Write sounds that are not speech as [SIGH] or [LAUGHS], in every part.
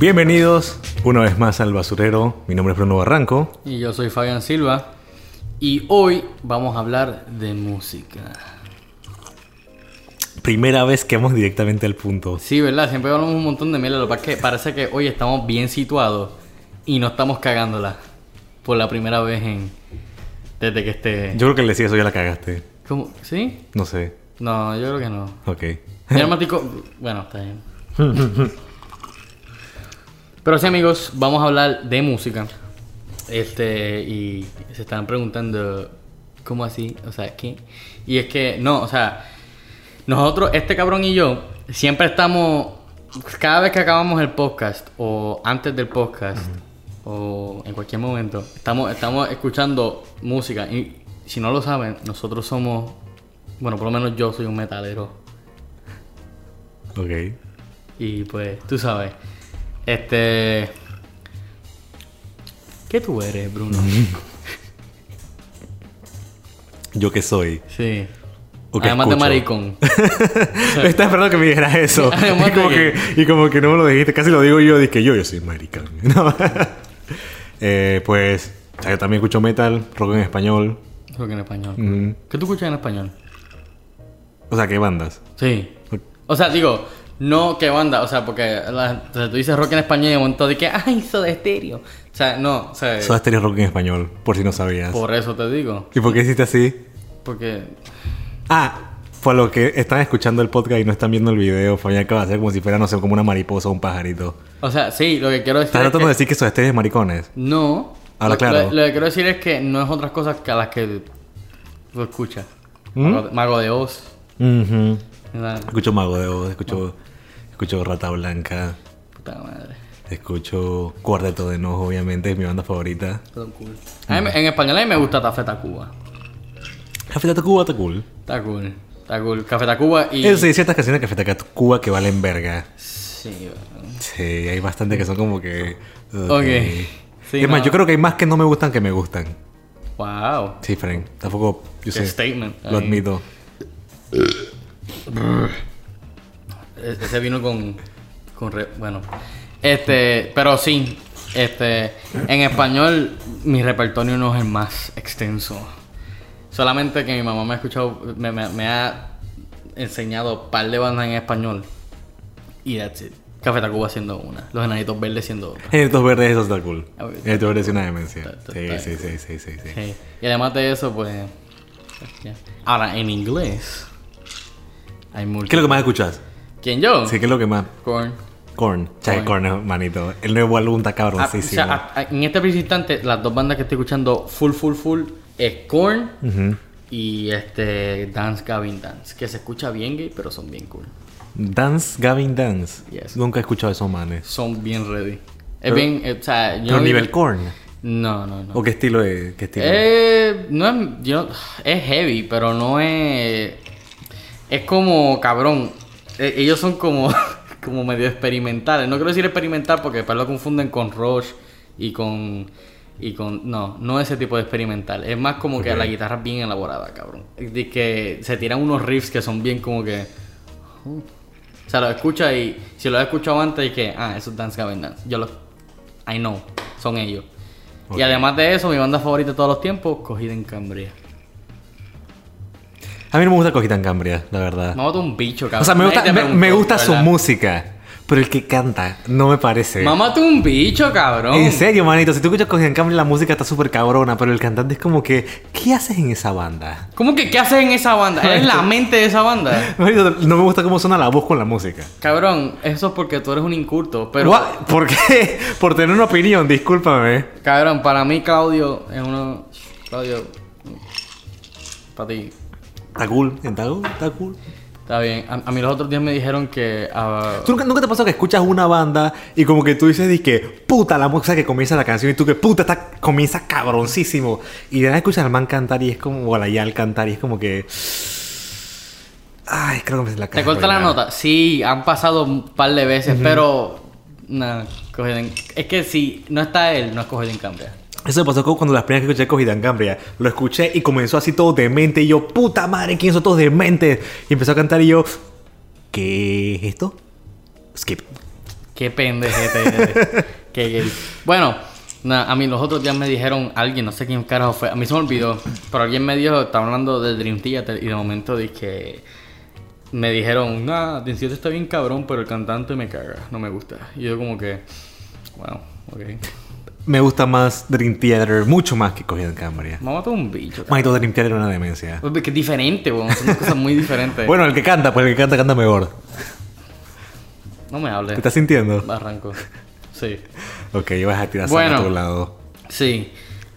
Bienvenidos una vez más al basurero. Mi nombre es Bruno Barranco. Y yo soy Fabián Silva. Y hoy vamos a hablar de música. Primera vez que vamos directamente al punto. Sí, ¿verdad? Siempre hablamos un montón de mierda. Lo que pasa es que parece que hoy estamos bien situados y no estamos cagándola por la primera vez en. Desde que esté. Yo creo que le decía eso ya la cagaste. ¿Cómo? ¿Sí? No sé. No, yo creo que no. Ok. Hermatico. Bueno, está bien. [LAUGHS] Pero sí, amigos, vamos a hablar de música. Este, y se están preguntando, ¿cómo así? O sea, ¿qué? Y es que, no, o sea, nosotros, este cabrón y yo, siempre estamos, cada vez que acabamos el podcast, o antes del podcast, o en cualquier momento, estamos, estamos escuchando música. Y si no lo saben, nosotros somos, bueno, por lo menos yo soy un metalero. Ok. Y pues, tú sabes. Este. ¿Qué tú eres, Bruno? [LAUGHS] ¿Yo qué soy? Sí. ¿O qué Además de maricón. [LAUGHS] Estaba esperando que me dijeras eso. [LAUGHS] Y, como que, y como que no me lo dijiste. Casi lo digo yo. Dije yo, yo soy maricón. No. Eh, pues, o sea, yo también escucho metal, rock en español. Rock en español. Mm. ¿Qué tú escuchas en español? O sea, ¿qué bandas? Sí. O sea, digo, no qué banda, o sea, porque la- o sea, tú dices rock en español y de momento de que, [LAUGHS] ay, Soda Stereo. O sea, no, o sea, Soda Stereo rock en español, por si no sabías. por eso te digo. ¿Y por qué hiciste así? Porque, Ah, por lo que están escuchando el podcast y no están viendo el video, Fabián acaba de hacer como si fuera, no sé, como una mariposa o un pajarito. o sea, sí, lo que quiero decir Estás es tratando de decir que Soda Stereo es maricones. No. Lo- claro. Lo, lo que quiero decir es que no es otras cosas que a las que tú escuchas. ¿Mm? Mago, de- Mago de Oz. Ujú. ¿verdad? Escucho Mago de Oz, escucho, escucho Rata Blanca, Puta madre. escucho Cuarteto de Nos, obviamente, es mi banda favorita. Cool. A mí me- en español a mí me gusta Café Tacuba. Café Tacuba está cool. Está cool. Está cool. Café Tacuba y... Eso sí, hay ciertas canciones de Café Tacuba que valen verga. Sí, bueno. Sí, hay bastante que son como que... Ok. Sí, es más, no. yo creo que hay más que no me gustan que me gustan. Wow. Sí, Frank. Tampoco, yo sé. statement. Lo admito. E- Ese vino con... con re- bueno. Este... Pero sí. Este... En español mi repertorio no es el más extenso. Solamente que mi mamá me ha escuchado... Me, me- me ha enseñado un par de bandas en español. Y that's it. Café Tacuba siendo una. Los Enanitos Verdes siendo otra. Enanitos verdes, eso está cool. Enanitos verdes es una demencia. Sí, sí, sí, sí, sí. Y además de eso, pues... Ahora, en inglés... Hay ¿Qué es lo que más escuchas? ¿Quién yo? Sí, ¿qué es lo que más? Korn. Korn. Chai Korn. Korn, manito. El nuevo álbum está Ah, o cabroncísimo. sea, a- a- en este preciso instante, las dos bandas que estoy escuchando full, full, full es Korn Ujú. y este Dance Gavin Dance, que se escucha bien gay, pero son bien cool. Dance, Gavin Dance. Yes. Nunca he escuchado esos manes. Son bien ready. Es bien, eh, o sea, yo ¿Pero no nivel digo- Korn? No, no, no. ¿O qué estilo es? ¿Qué estilo? Eh, no es, yo, es heavy, pero no es. Es como cabrón. Eh, ellos son como, [LAUGHS] como medio experimentales. No quiero decir experimental porque después lo confunden con Rush y con. Y con. No, no ese tipo de experimental. Es más como que la guitarra es bien elaborada, cabrón. De que se tiran unos riffs que son bien como que. O sea, lo escucha y si lo he escuchado antes y que, ah, eso es Dance Gavin Dance. Yo lo. I know, son ellos. Y además de eso, mi banda favorita de todos los tiempos, Cogida en Cambria. A mí no me gusta Cogita en Cambria, la verdad. Mamá un bicho, cabrón. o sea, me gusta, me, preguntó, me gusta su música. Pero el que canta no me parece. Mamá un bicho, cabrón. En serio, manito, si tú escuchas Cogida en Cambria, la música está súper cabrona, pero el cantante es como que, ¿qué haces en esa banda? ¿Cómo que qué haces en esa banda? Eres la mente de esa banda. [LAUGHS] Manito, no me gusta cómo suena la voz con la música. Cabrón, eso es porque tú eres un inculto. Pero, What? ¿Por qué? [LAUGHS] Por tener una opinión, discúlpame. cabrón, para mí Claudio es uno... Claudio... Para ti. Está cool, está cool, está cool. Está bien. A, a mí los otros días me dijeron que... ah, ¿Tú nunca, nunca te pasó que escuchas una banda y como que tú dices, que puta, la música que comienza la canción y tú que puta, está, comienza cabroncísimo. Y de nada escuchas al man cantar y es como, o a la Yal cantar y es como que... Ay, creo que me la ¿Te corta la nota? Sí, han pasado un par de veces, pero... Nah, cogida en- Es que si no está él, no es cogida en Cambria. Eso me pasó cuando las primeras que escuché Cogida en Cambria. Lo escuché y comenzó así todo demente. Y yo, puta madre, ¿quién son todos dementes? Y empezó a cantar y yo, ¿qué es esto? Skip. Qué pendejete. [LAUGHS] Qué gay. Bueno, na- a mí los otros días me dijeron, alguien, no sé quién carajo fue, a mí se me olvidó, pero alguien me dijo, estaba hablando de Dream Theater y de momento dije, me dijeron, nah, Dream Theater está bien cabrón, pero el cantante me caga, no me gusta. Y yo como que, wow, ok. Me gusta más Dream Theater, mucho más que Cogiendo en Cambria. Me mató un bicho. Manito, Dream Theater es una demencia. Que es diferente, weón, son dos cosas muy diferentes. [LAUGHS] Bueno, el que canta, pues el que canta, canta mejor. No me ¿Te hables. estás sintiendo? Arranco. Sí. Ok, vas a tirar Bueno. a tu lado. Sí.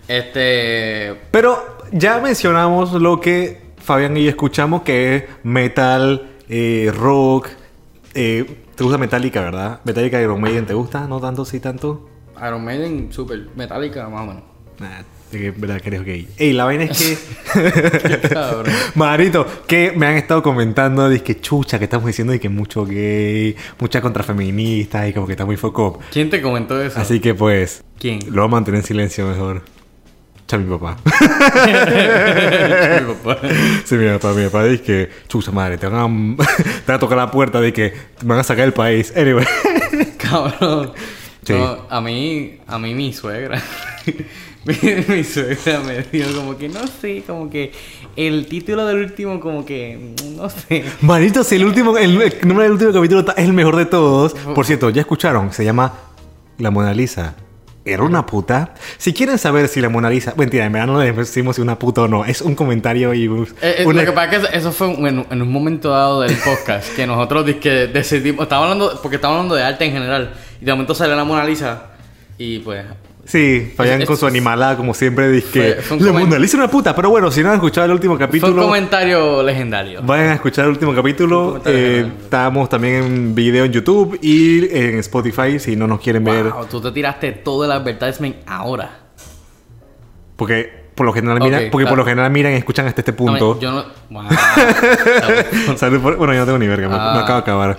Este. Pero ya mencionamos lo que Fabián y yo escuchamos, que es metal, eh, rock. eh, ¿Te gusta Metallica, verdad? Metallica y Iron Maiden, ¿te gusta? ¿No tanto? ¿Sí tanto? Iron Maiden, super. Metallica, más o menos. Nah, verdad que eres gay. Ey, la vaina es que... [LAUGHS] Marito, que me han estado comentando de que chucha, que estamos diciendo de que mucho gay, muchas contrafeministas y como que está muy foco. ¿Quién te comentó eso? Así que pues, ¿Quién? lo voy a mantener en silencio mejor. Cha mi papá. [LAUGHS] Mi papá. Sí, mi papá, mi papá dice que, chucha madre, te van a, [LAUGHS] te van a tocar la puerta de que te van a sacar del país. Anyway. Cabrón. Sí. No, a mí, a mí mi suegra. [LAUGHS] mi, mi suegra me dijo como que no sé, como que el título del último como que no sé. Marito, si el último, el, [LAUGHS] el nombre del último capítulo es el mejor de todos. Por cierto, ya escucharon, se llama La Mona Lisa. ¿Era una puta? Si quieren saber si la Mona Lisa... Mentira, en verdad no le decimos si una puta o no. Es un comentario y... Eh, eh, una- Lo que pasa es que eso- fue un- en, en un momento dado del podcast que nosotros dizque decidimos, estaba hablando, porque estábamos hablando de arte en general, y de momento salió la Mona Lisa, y pues, Sí, Es- con su animalada, como siempre, que un la Mona Lisa es una puta. Pero bueno, si no han escuchado el último fue un capítulo, comentario legendario. vayan a escuchar el último capítulo. Eh, estamos también en video en YouTube y en Spotify si no nos quieren ver. Wow, tú te tiraste todo el advertisement ahora. Porque por lo general miran, porque por lo general miran y escuchan hasta este punto. Yo no. Wow. [LAUGHS] Bueno, yo no tengo ni verga, me- Ah. me acabo de acabar.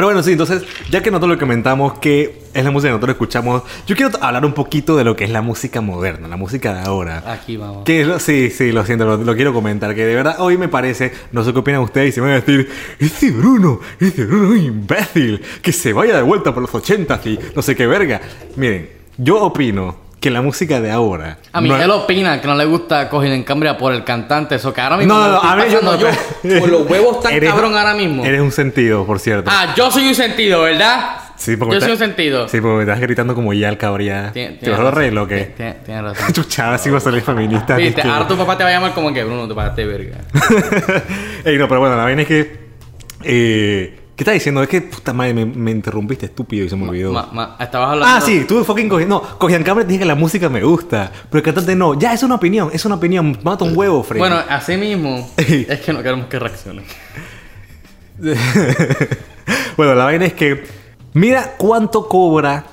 Pero bueno, sí, entonces, ya que nosotros lo comentamos que es la música que nosotros escuchamos, yo quiero hablar un poquito de lo que es la música moderna, la música de ahora. Aquí vamos. Que lo- sí, sí, lo siento, lo, lo quiero comentar. Que de verdad hoy me parece, no sé qué opinan ustedes, y se van a decir, ese Bruno, ese Bruno es imbécil, que se vaya de vuelta por los 80 y no sé qué verga. Miren, yo opino que la música de ahora. A mí no- él opina que no le gusta coger en Cambria por el cantante, eso que ahora mismo. No, no, no, a mí yo no. yo con los huevos tan Eres- cabrón ahora mismo. Eres un sentido, por cierto. Ah, yo soy un sentido, ¿verdad? Sí, porque Yo soy un sentido. Sí, porque me estás gritando como ya el cabría. Tien- ¿Te vas a lo arreglo o qué? Tien- Tienes [LAUGHS] razón. Chuchada, sí va a salir feminista. Viste, ahora tu papá te va a llamar como que Bruno, te pagaste verga. [LAUGHS] Ey, no, pero bueno, la vaina es que. Eh, ¿Qué estás diciendo? Es que, puta madre, me, me interrumpiste estúpido y se me olvidó. Ma- ma- estabas hablando. Ah, sí, tú fucking cogí. No, cogían cámara y dije que la música me gusta. Pero el cantante no. Ya, es una opinión, es una opinión. Mata un huevo, Freddy. Bueno, así mismo. Es que no queremos que reaccionen. [LAUGHS] bueno, la vaina es que. Mira cuánto cobra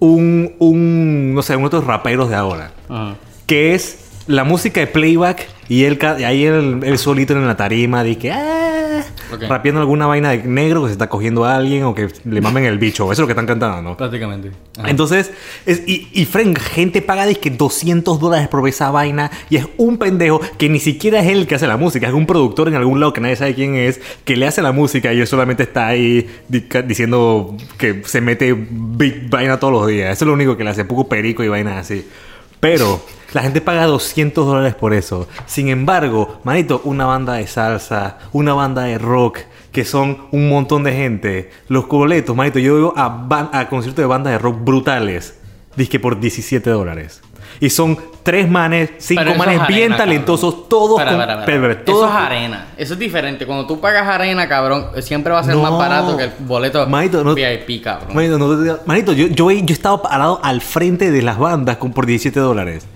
un. un no sé, uno de estos raperos de ahora. Ajá. que es la música de playback y él ahí él, él solito en la tarima de que ah, Ok. rapeando alguna vaina de negro que se está cogiendo a alguien o que le mamen el bicho eso es lo que están cantando ¿no? Prácticamente. Ajá. entonces es, y, y Fren, gente paga de que 200 dólares por esa vaina y es un pendejo que ni siquiera es él que hace la música es un productor en algún lado que nadie sabe quién es que le hace la música y él solamente está ahí diciendo que se mete big vaina todos los días eso es lo único que le hace poco perico y vainas así pero la gente paga 200 dólares por eso. Sin embargo, manito, una banda de salsa, una banda de rock, que son un montón de gente. Los boletos, manito, yo veo a, a conciertos de bandas de rock brutales. Dice por 17 dólares. Y son tres manes, cinco Pero manes es bien talentosos, cabrón. todos pero- pero todos- Eso es arena. Eso es diferente. Cuando tú pagas arena, cabrón, siempre va a ser No. más barato que el boleto Manito, no- VIP, cabrón. Manito, no manito, yo, yo, he- yo he estado parado al frente de las bandas con, por 17 dólares.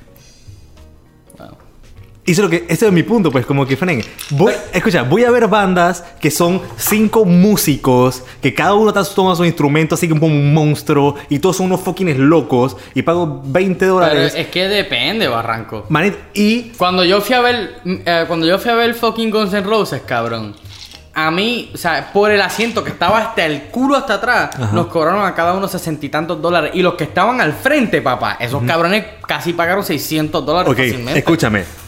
Es, lo que, ese es mi punto, pues, como que, Fren, voy, escucha, voy a ver bandas que son cinco músicos, que cada uno toma su instrumento así como un monstruo, y todos son unos fucking locos, y pago 20 Pero dólares. es que depende, Barranco. Manito, y Cuando yo fui a ver, mm, eh, cuando yo fui a ver fucking Guns N' Roses, cabrón. A mí, o sea, por el asiento que estaba hasta el culo hasta atrás, nos cobraron a cada uno sesenta y tantos dólares. Y los que estaban al frente, papá, esos cabrones casi pagaron 600 dólares Ok, fácilmente. escúchame.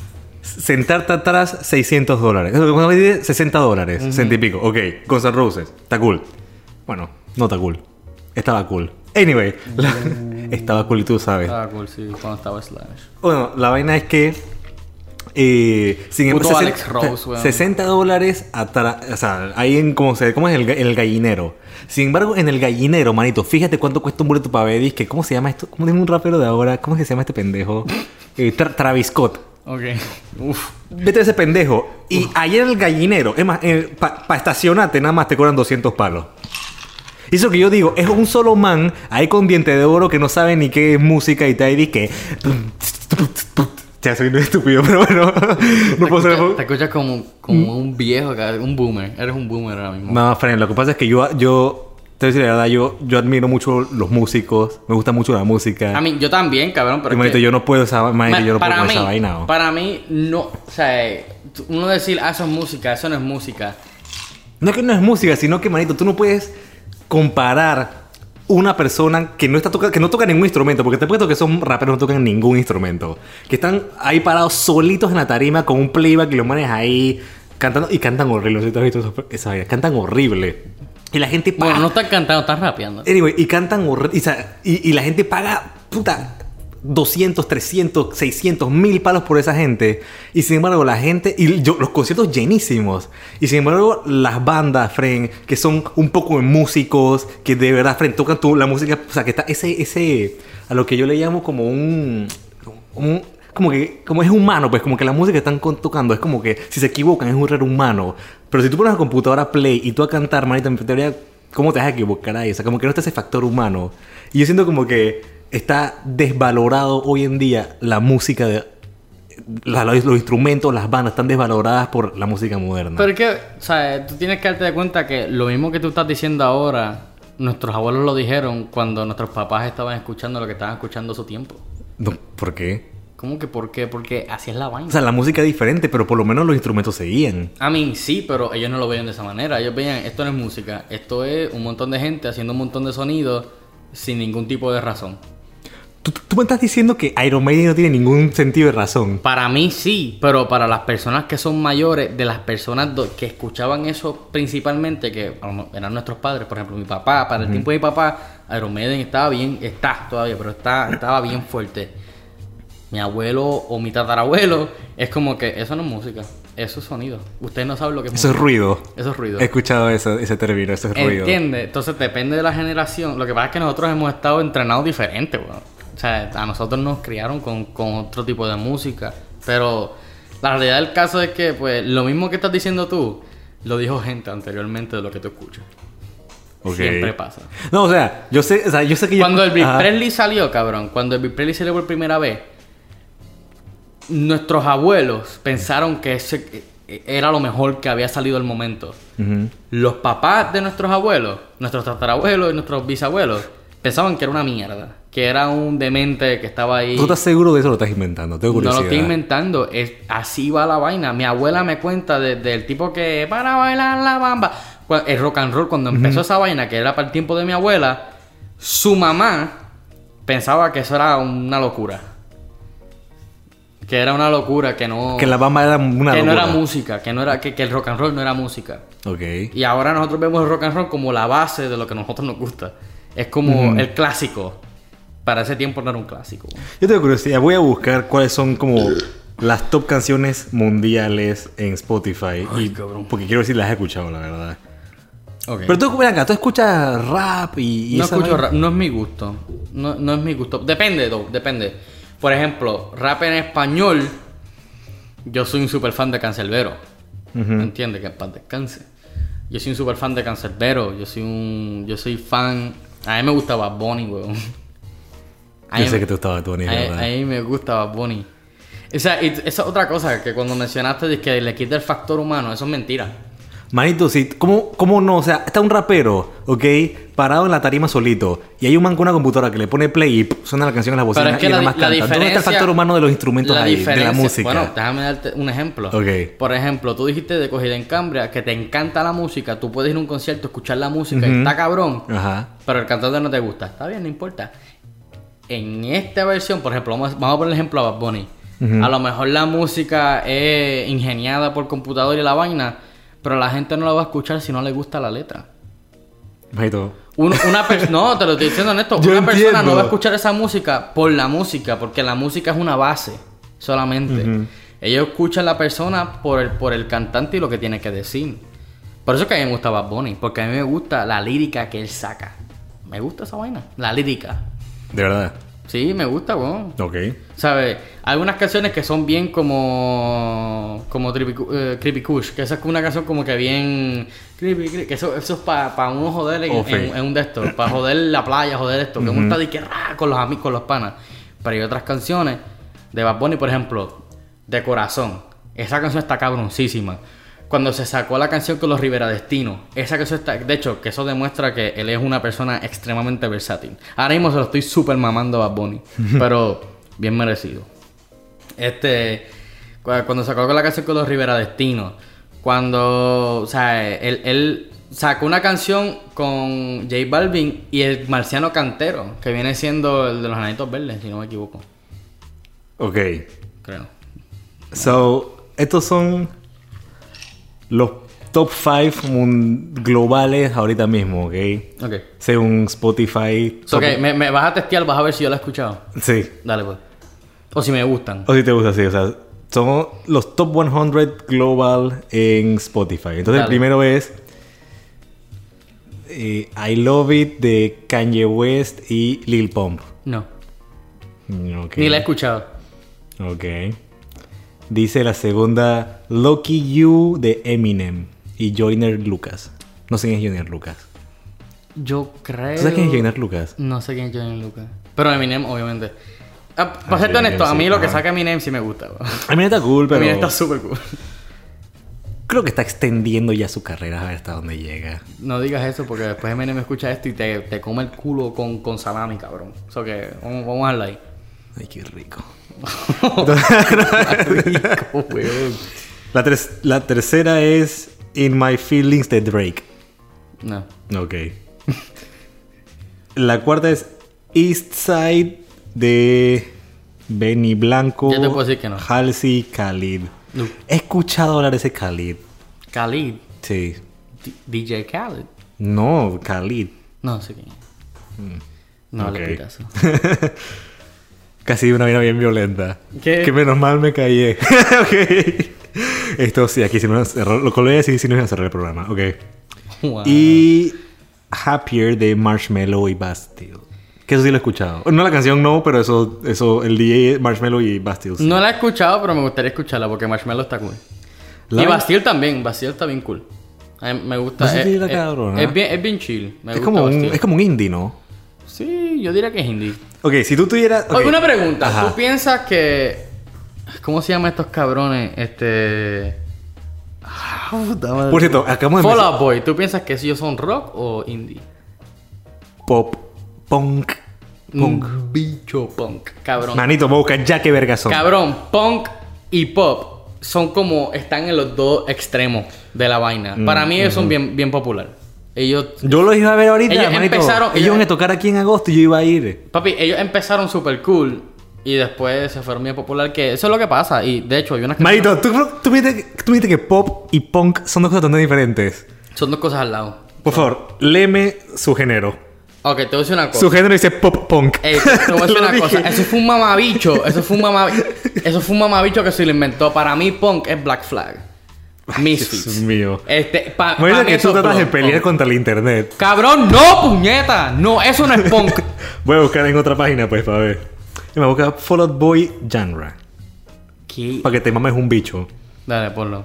Sentarte atrás, 600 dólares. Cuando me dice 60 dólares, 60 y pico. Ok, Guns N' Roses, está cool. Bueno, no está cool. Estaba cool. Anyway, la- [LAUGHS] estaba cool y tú sabes. Estaba cool, sí, cuando estaba Slash. Bueno, la vaina es que. Eh, sin embargo, Alex Rose, weón. 60 dólares atrás. O sea, ahí en. ¿Cómo, se, cómo es el, ga- el gallinero? Sin embargo, en el gallinero, manito, fíjate cuánto cuesta un boleto para ver. que ¿Cómo se llama esto? ¿Cómo tiene un rapero de ahora? ¿Cómo es que se llama este pendejo? [LAUGHS] Eh, Tra- Travis Scott. Ok. Uf. Vete a ese pendejo. Y ayer en el gallinero, es más, para estacionarte nada más te cobran 200 palos. Y eso que yo digo, es un solo man ahí con diente de oro que no sabe ni qué es música y te ahí que. Ya soy un estúpido, [LAUGHS] pero bueno. No puedo Te ser. escuchas como, como un viejo, acá, un boomer. Eres un boomer ahora mismo. No, Fren, lo que pasa es que yo, yo, te voy a decir la verdad, yo, yo admiro mucho los músicos, me gusta mucho la música. A mí, yo también, cabrón, pero. y es manito, que- yo no puedo esa, yo no puedo mí, esa vaina. ¿o? para mí, no. O sea, uno decir, ah, eso es música, eso no es música. No es que no es música, sino que, manito, tú no puedes comparar una persona que no está toca que no toca ningún instrumento, porque te puesto que son raperos no tocan ningún instrumento, que están ahí parados solitos en la tarima con un playback y los manes ahí cantando y cantan horrible, no sé si has visto esa vaina, cantan horrible. Y la gente paga. Bueno, no están cantando, están rapeando. Anyway, y cantan. Y, y- y la gente paga, puta, 200, 300, 600, mil palos por esa gente. Y sin embargo, la gente. Y yo, los conciertos llenísimos. Y sin embargo, las bandas, Fren, que son un poco de músicos, que de verdad, Fren, tocan tu, la música. O sea, que está ese, ese. A lo que yo le llamo como un. un- como que como es humano, pues como que la música que están tocando es como que si se equivocan es un error humano. Pero si tú pones la computadora play y tú a cantar, manita, en teoría, ¿cómo te vas a equivocar ahí? O sea, como que no está ese factor humano. Y yo siento como que está desvalorado hoy en día la música de... la- los, los instrumentos, las bandas están desvaloradas por la música moderna. Pero es que, o sea, tú tienes que darte cuenta que lo mismo que tú estás diciendo ahora, nuestros abuelos lo dijeron cuando nuestros papás estaban escuchando lo que estaban escuchando a su tiempo. No, ¿Por qué? ¿Cómo que por qué? Porque así es la vaina. O sea, la música es diferente, pero por lo menos los instrumentos seguían. A mí sí, pero ellos no lo veían de esa manera. Ellos veían, esto no es música, esto es un montón de gente haciendo un montón de sonidos sin ningún tipo de razón. ¿Tú, tú me estás diciendo que Iron Maiden no tiene ningún sentido de razón. Para mí sí, pero para las personas que son mayores, de las personas que escuchaban eso principalmente, que eran nuestros padres, por ejemplo, mi papá, para el tiempo de mi papá, Iron Maiden estaba bien, está todavía, pero está, estaba bien fuerte. Mi abuelo o mi tatarabuelo, es como que eso no es música, eso es sonido. Ustedes no saben lo que es Eso es música. ruido. Eso es ruido. He escuchado eso- ese término, eso es ruido. ¿Entiendes? Entonces depende de la generación. Lo que pasa es que nosotros hemos estado entrenados diferente, weón. O sea, a nosotros nos criaron con, con otro tipo de música. Pero la realidad del caso es que, pues, lo mismo que estás diciendo tú, lo dijo gente anteriormente de lo que tú escuchas. Siempre pasa. No, o sea, yo sé, o sea, yo sé que yo- Cuando Elvis Ajá. Presley salió, cabrón, cuando Elvis Presley salió por primera vez, nuestros abuelos pensaron que ese era lo mejor que había salido al momento. Los papás de nuestros abuelos, nuestros tatarabuelos y nuestros bisabuelos, pensaban que era una mierda. Que era un demente que estaba ahí. ¿Tú estás seguro de eso lo estás inventando? Tengo No lo curiosidad. estoy inventando, es, así va la vaina. Mi abuela me cuenta de- del tipo que para bailar la bamba. El rock and roll, cuando empezó esa vaina, que era para el tiempo de mi abuela, su mamá pensaba que eso era una locura. Que era una locura, que no. Que la bamba era una que no era locura. música, que no era, que, que el rock and roll no era música. Ok. Y ahora nosotros vemos el rock and roll como la base de lo que a nosotros nos gusta. Es como el clásico. Para ese tiempo no era un clásico. Yo tengo curiosidad. Voy a buscar cuáles son como las top canciones mundiales en Spotify. Ay, y, cabrón. Porque quiero decir, las he escuchado, la verdad. Ok. Pero tú, acá, tú escuchas rap y, y no escucho vaina? rap, no es mi gusto. No, no es mi gusto. Depende, though, depende. Por ejemplo, rap en español. Yo soy un super fan de Cancelbero. ¿Me entiendes? Que en paz descanse. Yo soy un super fan de Cancelbero. Yo soy un. Yo soy fan. A mí me gusta Bad Bunny, weón. A Yo sé me- que tú estabas Tony, A, a ¿verdad? mí me gusta Bad Bunny. O sea, esa es otra cosa que cuando mencionaste de que le quita el factor humano, eso es mentira. Manito, sí, ¿cómo, ¿cómo no? O sea, está un rapero, ¿ok? Parado en la tarima solito. Y hay un man con una computadora que le pone play y suena la canción en la bocina Pero es que y la, nada más la canta. ¿Dónde está el factor humano de los instrumentos ahí? De la música. Bueno, déjame darte un ejemplo. Ok. Por ejemplo, tú dijiste de Cogida en Cambria que te encanta la música, tú puedes ir a un concierto, escuchar la música y está cabrón, Ajá. pero el cantante no te gusta. Está bien, no importa. En esta versión, por ejemplo, vamos, a- vamos a poner el ejemplo a Bad Bunny. A lo mejor la música es ingeniada por computador y la vaina, pero la gente no la va a escuchar si no le gusta la letra. Manito. Un- una [LAUGHS] no, te lo estoy diciendo honesto, Yo una persona no va a escuchar esa música por la música, porque la música es una base solamente. Ellos escuchan a la persona por el, por el cantante y lo que tiene que decir. Por eso es que a mí me gusta Bad Bunny, porque a mí me gusta la lírica que él saca. Me gusta esa vaina, la lírica. De verdad. Sí, me gusta, weón. Ok. ¿Sabes? Hay algunas canciones que son bien como. como Trippy Cu- eh, Creepy Kush, que esa es una canción como que bien. Creepy, creepy, que eso, eso es para uno joder en, sí. en- en un de estos, para joder la playa, joder esto, que uno está de que con los amigos, con los panas. Pero hay otras canciones de Bad Bunny, por ejemplo, de corazón. Esa canción está cabroncísima. Cuando se sacó la canción con los Rivera Destino, esa canción está. De hecho, que eso demuestra que él es una persona extremadamente versátil. Ahora mismo se lo estoy súper mamando a Bad Bunny, [LAUGHS] pero bien merecido. Este. cu- Cuando sacó la canción con los Rivera Destino, cuando. O sea, él, él sacó una canción con J Balvin y el Marciano Cantero, que viene siendo el de los Ananitos Verdes, si no me equivoco. Ok. Creo. So, estos son los top 5 globales ahorita mismo, ¿ok? Ok. Según Spotify. So, ok, me, me vas a testear, vas a ver si yo la he escuchado. Sí. Dale, pues. O si me gustan. O si te gusta así, o sea, son los top 100 global en Spotify. Entonces, el primero es eh, I Love It de Kanye West y Lil Pump. No. Mm, ok. Ni la he escuchado. Ok. Dice la segunda Lucky You de Eminem y Joyner Lucas. No sé quién es Joyner Lucas. Yo creo. ¿Tú sabes quién es Joyner Lucas? No sé quién es Johnny Lucas. Pero Eminem, obviamente. Ah, para sí, honesto, a sí, mí lo que ajá. saca Eminem sí me gusta. bro. Mí está cool, [LAUGHS] pero Eminem está súper cool. [LAUGHS] creo que está extendiendo ya su carrera a ver hasta dónde llega. No digas eso porque después Eminem escucha esto y te, te come el culo con, con salami, cabrón. Eso que vamos, vamos a darle ahí. Ay, qué rico. [LAUGHS] Rico, weón. La, tercera es In My Feelings de Drake. No. Ok. La cuarta es East Side de Benny Blanco, Yo te puedo decir que no. Halsey, Khalid. No. He escuchado hablar de ese Khalid. Khalid. Sí. D- DJ Khalid. No, Khalid. No sé quién. es. No Mm. ok. le pitas. [LAUGHS] Casi una vida bien violenta. ¿Qué? Que menos mal me callé. [LAUGHS] ok. Esto sí, aquí si no cerró. Lo que voy a decir si no es a cerrar el programa. Ok. Wow. Y Happier de Marshmello y Bastille. Que eso sí lo he escuchado. No la canción no, pero eso, eso, el DJ Marshmello y Bastille. sí. No la he escuchado, pero me gustaría escucharla porque Marshmallow está cool. La- Y Bastille también, Bastille está bien cool. A mí me gusta. Es, está es- bien, es bien chill. Me es, gusta como un, es como un indie, ¿no? Sí, yo diría que es indie. Ok, si tú tuvieras. ok. Oye, una pregunta. Ajá. ¿Tú piensas que. ¿Cómo se llaman estos cabrones? Este. Ah, puta madre. Por cierto, acabamos de Fall Out Boy, ¿tú piensas que ellos son rock o indie? Pop, punk, punk. Un bicho punk. Cabrón. Manito, voy a buscar ya qué verga son. Cabrón, punk y pop son como. Están en los dos extremos de la vaina. Mm, Para mí ellos son bien, bien popular. Ellos. Yo los iba a ver ahorita, Ellos manito. empezaron- Ellos van a tocar aquí en agosto y yo iba a ir. Papi, ellos empezaron super cool. Y después se fueron bien popular. Que eso es lo que pasa. Y de hecho, hay unas Manito, ¿tú, tú, viste, tú viste que pop y punk son dos cosas totalmente diferentes. Son dos cosas al lado. Por favor, léeme su género. Ok, te voy a decir una cosa. Su género dice pop punk. Ey, te, voy a [LAUGHS] decir una cosa. dije. Eso fue un mamabicho. Eso fue un mamabicho. Eso fue un mamabicho que se lo inventó. Para mí, punk es Black Flag. Misfits. Dios mío. Este, pa, mí que tú eso tratas de pelear contra el internet. Cabrón, no, puñeta. No, eso no es [LAUGHS] punk. Voy a buscar en otra página, pues, para ver. Y me voy a buscar Fall Out Boy genre. ¿Qué? Para que te mames un bicho. O Dale, ponlo.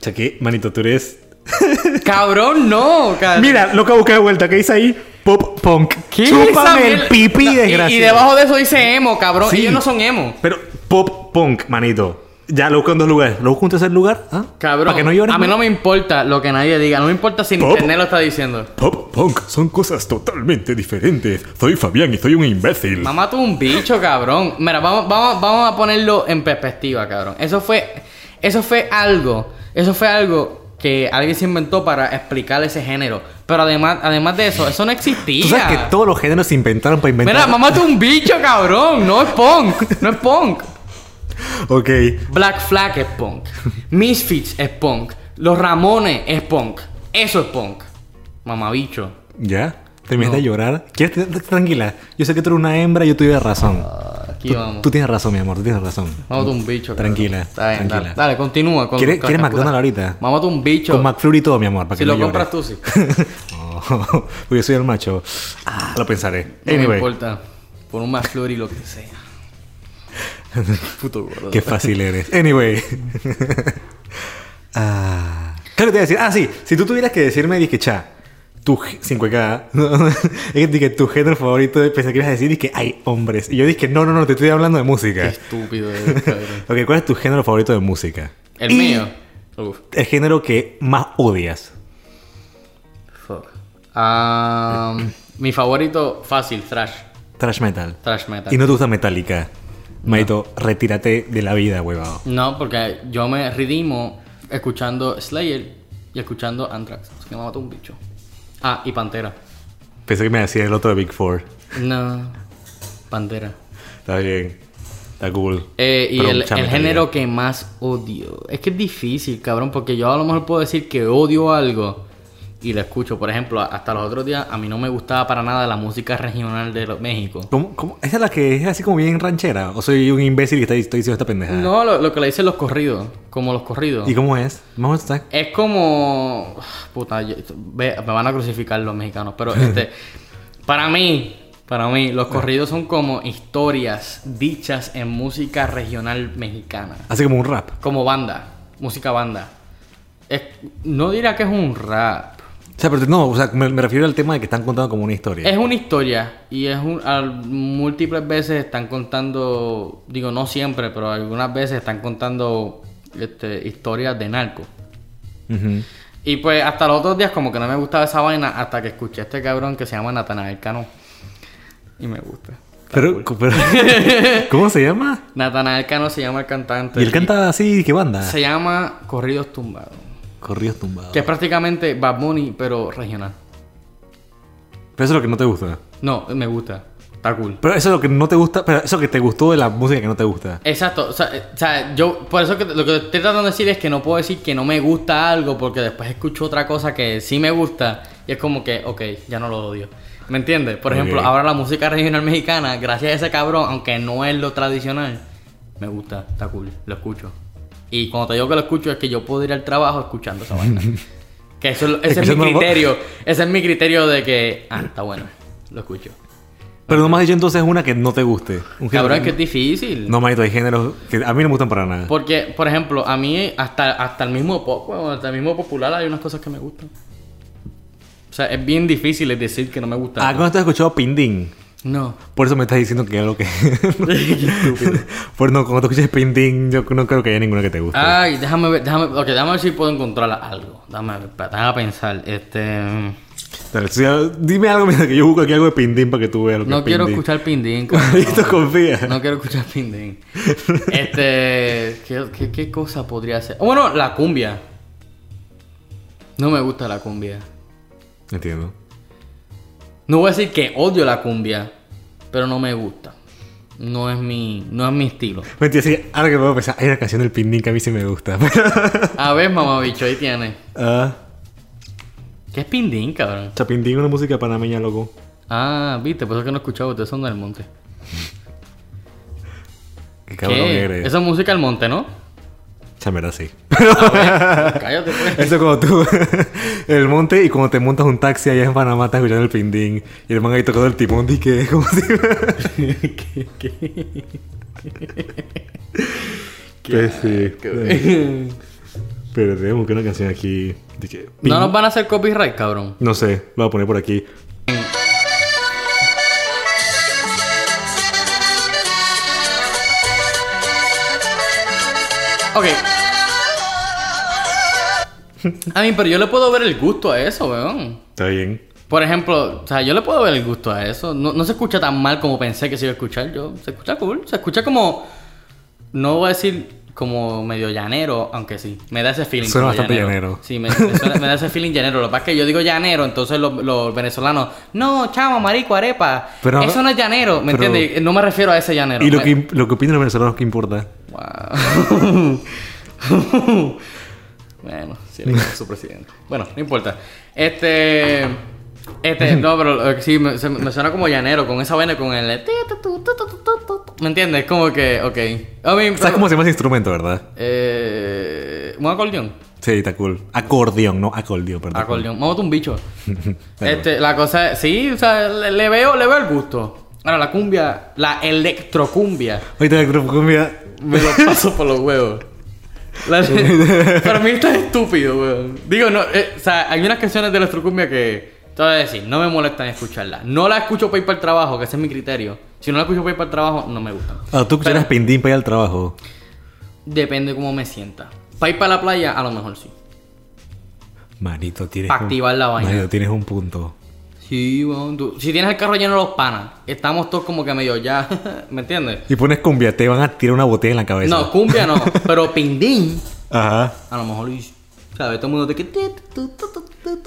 sea que, manito, tú eres. [LAUGHS] Cabrón, no. ca- Mira, lo que busqué de vuelta, ¿qué dice ahí? Pop punk. ¿Qué Chúpame el pipí, No, y- desgraciado. Y, debajo de eso dice emo, cabrón. Sí. Ellos no son emo. Pero pop punk, manito. Ya lo busco en dos lugares. ¿Lo busco en tercer lugar? ¿Ah? Cabrón. Para que no llores. a mí no me importa lo que nadie diga. No me importa si Pop. internet lo está diciendo. Pop punk son cosas totalmente diferentes. Soy Fabián y soy un imbécil. Mamá, tú un bicho, cabrón. Mira, vamos, vamos, vamos a ponerlo en perspectiva, cabrón. Eso fue, eso fue algo, eso fue algo que alguien se inventó para explicar ese género. Pero además, además de eso, eso no existía. Tú sabes que todos los géneros se inventaron para inventar. Mira, mamá, tú un bicho, cabrón. No es punk, no es punk. [LAUGHS] ok. Black Flag es punk. Misfits es punk. Los Ramones es punk. Eso es punk. Mamabicho. ¿Ya? ¿Terminaste No. de llorar? ¿Quieres tranquila? Yo sé que tú eres una hembra y yo tuve razón. Ah, Aquí Tú, vamos. tú tienes razón, mi amor, tú tienes razón. Vamos a un bicho. cabrón. Tranquila, Está bien, tranquila. Dale, dale, continúa. Con, ¿Quieres, con ¿quieres McDonald's ahorita? Vamos a un bicho. Con McFlurry y todo, mi amor, para si lo compras tú, sí. [LAUGHS] Oh, yo soy el macho. Ah, lo pensaré. No me Anyway, importa. Por un McFlurry lo que sea. [LAUGHS] Puto gordo. qué fácil eres. Anyway. [LAUGHS] ah, ¿Qué te iba a decir? Ah, sí. Si tú tuvieras que decirme, dije, cha, tu... g- 5K. [LAUGHS] es que dije, tu género favorito, pensé que ibas a decir, dije, hay hombres. Y yo dije, no, no, no, te estoy hablando de Qué música. estúpido eres, cabrón. Ok, ¿cuál es tu género favorito de música? El Y mío. Uf. El género que más odias. Fuck. Ah, mi favorito, fácil, thrash. Trash metal. Thrash metal. Y no te gusta Metallica. Maito, retírate de la vida, huevado. No, porque yo me redimo escuchando Slayer y escuchando Anthrax. Así que me mató un bicho. Ah, y Pantera. Pensé que me decía el otro de Big Four. No. Pantera. Está bien. Está cool. Eh, y el, el género que más odio. Es que es difícil, cabrón, porque yo a lo mejor puedo decir que odio algo y lo escucho. Por ejemplo, hasta los otros días a mí no me gustaba para nada la música regional de México. ¿Cómo, cómo? ¿Esa es la que es así como bien ranchera? ¿O soy un imbécil y está- estoy diciendo esta pendeja? No, lo, lo que le dicen los corridos, como los corridos. ¿Y cómo es? Vamos a estar. Es como. Puta, yo- ve- me van a crucificar los mexicanos, pero [LAUGHS] este. para mí, para mí, los corridos son como historias dichas en música regional mexicana. Así como un rap. Como banda, música banda. Es- no diría que es un rap. O sea, pero no, o sea, me, me refiero al tema de que están contando como una historia. Es una historia y es un, al- múltiples veces están contando, digo no siempre, pero algunas veces están contando este, historias de narco. Y pues hasta los otros días como que no me gustaba esa vaina hasta que escuché a este cabrón que se llama Natanael Cano. Y me gusta. Pero, pero- [LAUGHS] ¿cómo se llama? Natanael Cano se llama el cantante. Y él canta así, ¿qué banda? Se llama Corridos Tumbados. Corridos tumbados. Que es prácticamente Bad Bunny, pero regional. Pero eso es lo que no te gusta. No, me gusta. Está cool. Pero eso es lo que no te gusta, pero eso que te gustó de la música que no te gusta. Exacto, o sea, eh, o sea, yo por eso que lo que estoy tratando de decir es que no puedo decir que no me gusta algo porque después escucho otra cosa que sí me gusta y es como que, ok, ya no lo odio. ¿Me entiendes? Por ejemplo, Ok. ahora la música regional mexicana, gracias a ese cabrón, aunque no es lo tradicional, me gusta, está cool, lo escucho. Y cuando te digo que lo escucho es que yo puedo ir al trabajo escuchando esa vaina. [LAUGHS] que eso, es- ese es mi criterio, ese es mi criterio de que, ah, está bueno, lo escucho. Pero no me has dicho entonces una que no te guste. Un Cabrón, es que es difícil. No, manito, hay géneros que a mí no me gustan para nada. Porque, por ejemplo, a mí hasta, hasta el mismo pop, hasta el mismo popular hay unas cosas que me gustan. O sea, es bien difícil decir que no me gusta. Ah, ¿cuándo te has escuchado Pindín? No. Por eso me estás diciendo que es algo que... [LAUGHS] Por no, cuando te escuches Pindín, yo no creo que haya ninguna que te guste. Ay, déjame ver, déjame, ok, déjame ver si puedo encontrar algo. Déjame, ver, déjame pensar. Este, Dale, dime algo mientras que yo busco aquí algo de Pindín para que tú veas lo que no es quiero Pindín. escuchar Pindín. cabrón. Listo, confía. No quiero escuchar Pindín. Este, ¿qué, qué, qué cosa podría ser? Oh, bueno, la cumbia. No me gusta la cumbia. Entiendo. No voy a decir que odio la cumbia, pero no me gusta. No es mi, no es mi estilo. [LAUGHS] Mentira, sí, ahora que puedo pensar, hay una canción del Pindín que a mí sí me gusta. [LAUGHS] A ver, mamá bicho, ahí tiene. ah, ¿Qué es Pindín, cabrón? o sea, Pindín es una música panameña, loco. Ah, viste, por eso que no he escuchado, ustedes son del monte. Qué cabrón ¿Qué? eres. Esa es música del monte, ¿no? Chamera, sí. A ver, [LAUGHS] cállate, pues. Eso como tú, [LAUGHS] el monte y cuando te montas un taxi allá en Panamá estás escuchando el pindín y el man ahí tocando el timón y que como si... [LAUGHS] ¿Qué, qué? Pues sí. Qué- Pero tenemos que una canción aquí de que... No nos van a hacer copyright, cabrón. No sé, lo voy a poner por aquí. Ok. A mí, pero yo le puedo ver el gusto a eso, weón. Está bien. Por ejemplo, o sea, yo le puedo ver el gusto a eso. No, no se escucha tan mal como pensé que se iba a escuchar. Yo, se escucha cool. Se escucha como. No voy a decir como medio llanero, aunque sí. Me da ese feeling. Suena bastante llanero. Sí, me, me suena- me da ese feeling llanero. Lo que pasa es que yo digo llanero, entonces los, los venezolanos. No, chamo, marico, arepa. Pero- eso no es llanero, ¿me pero- entiendes? No me refiero a ese llanero. ¿Y lo Me- que, lo que opinan los venezolanos qué importa? Wow. [LAUGHS] bueno, si le su presidente. Bueno, no importa. Este. Este, no, pero eh, sí, me, suena como llanero, con esa vaina, con el. ¿Me entiendes? Como que, ok. I mean, ¿Sabes pero- cómo se llama ese instrumento, verdad? Eh, un acordeón. Sí, está cool. Acordeón, no acordeón, perdón. Acordeón. Vamos a un bicho. [LAUGHS] Este, la cosa es, sí, o sea, le, le veo, le veo el gusto. Ahora, la cumbia, la electrocumbia, la electrocumbia. Me lo paso por los huevos. La- [LAUGHS] para mí esto es estúpido, weón. Digo, no, eh, o sea, hay unas canciones de electrocumbia que, te voy a decir, no me molestan escucharlas. No la escucho para ir para el trabajo, que ese es mi criterio. Si no la escucho para ir para el trabajo, no me gustan. Ah, tú escuchas pindín para ir al trabajo. Depende cómo me sienta. Para ir para la playa, a lo mejor sí. Manito, tienes. Pa' activar la vaina. Manito, tienes un punto. Sí, tú- si tienes el carro lleno de los panas, estamos todos como que medio ya. [LAUGHS] ¿Me entiendes? Y pones cumbia, te van a tirar una botella en la cabeza. No, cumbia no. [LAUGHS] pero pindín, Ajá. a lo mejor. ¿Sabes? Todo el mundo te que.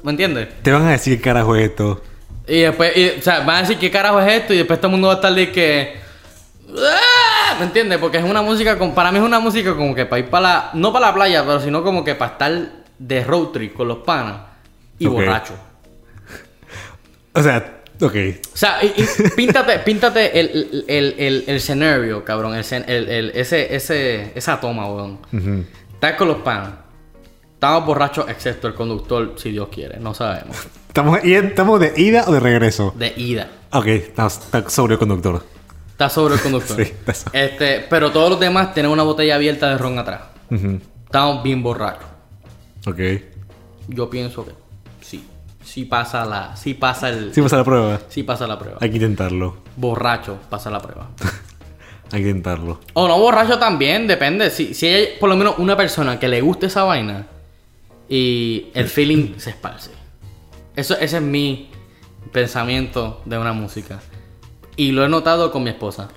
¿Me entiendes? Te van a decir qué carajo es esto. Y después, y, o sea, van a decir qué carajo es esto y después todo el mundo va a estar de que... ¡Ah! ¿Me entiendes? Porque es una música, con, para mí es una música como que para ir para la... No para la playa, pero sino como que para estar de road trip con los panas y borracho. O sea, ok. O sea, y- y píntate, píntate el, el, el, el, escenario, cabrón. Ese, ese, esa toma, weón. Ujú. Estás con los panas. Estamos borrachos, excepto el conductor, si Dios quiere. No sabemos. ¿Estamos, y- ¿Estamos de ida o de regreso? De ida. Ok, estamos está sobre el conductor. Está sobre el conductor. [LAUGHS] Sí, está sobre. Este, pero todos los demás tienen una botella abierta de ron atrás. Ujú. Estamos bien borrachos. Ok. Yo pienso que sí. Sí pasa la. Sí pasa el. Sí, pasa la prueba. Sí pasa la prueba. Hay que intentarlo. Borracho pasa la prueba. [LAUGHS] Hay que intentarlo. O no borracho también, depende. Si, si hay por lo menos una persona que le guste esa vaina y el feeling [LAUGHS] se esparce. Eso, ese es mi pensamiento de una música. Y lo he notado con mi esposa.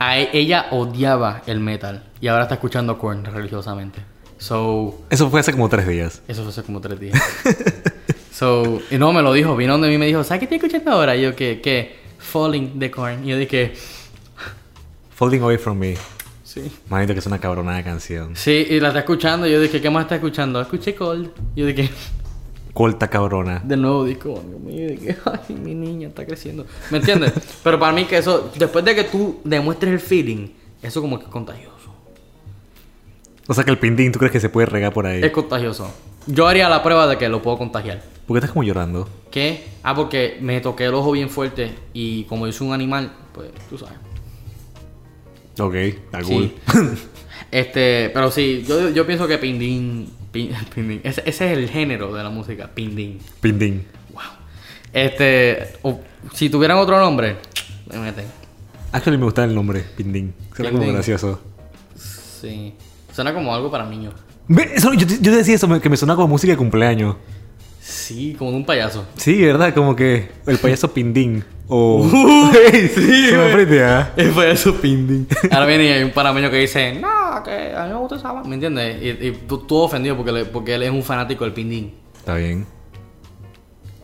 A e- ella odiaba el metal y ahora está escuchando Korn religiosamente. So, Eso fue hace como tres días. eso fue hace como tres días. [LAUGHS] so, y no me lo dijo, vino donde mí y me dijo, ¿sabes qué estoy escuchando ahora? Y yo, que, que, Falling de Korn. Y yo dije, Folding Away From Me. sí. Manito, que es una cabronada canción. Sí, y la está escuchando. y Yo dije, ¿qué más está escuchando? Escuché Cold. Y Yo dije, Corta cabrona. del nuevo disco. Dios mío, dije, [LAUGHS] ay, mi niña está creciendo. ¿Me entiendes? Pero para mí que eso, después de que tú demuestres el feeling, eso como que es contagioso. O sea que el pindín, ¿tú crees que se puede regar por ahí? Es contagioso. Yo haría la prueba de que lo puedo contagiar. ¿Por qué estás como llorando? ¿Qué? Ah, porque me toqué el ojo bien fuerte y como yo soy un animal, pues tú sabes. Ok, está Sí. cool. [LAUGHS] Este, pero sí, yo, yo pienso que Pindín, pin- [LAUGHS] Pindín, ese, ese es el género de la música, Pindín. Pindín. Wow. Este, o- si tuvieran otro nombre, le meten. Actually me gusta el nombre, Pindín. Suena como gracioso. Sí. Suena como algo para niños. Yo, yo decía eso, me- que me suena como música de cumpleaños. Sí, como de un payaso. Sí, ¿verdad? Como que el payaso Pindín. O... [LAUGHS] Uh, sí, [LAUGHS] sí, Se me ¿ah? El payaso Pindín. [LAUGHS] Ahora viene y hay un panameño que dice, no, que a mí me gusta esa banda", ¿Me entiendes? Y, y tú, tú ofendido porque, le- porque él es un fanático del Pindín. Está bien.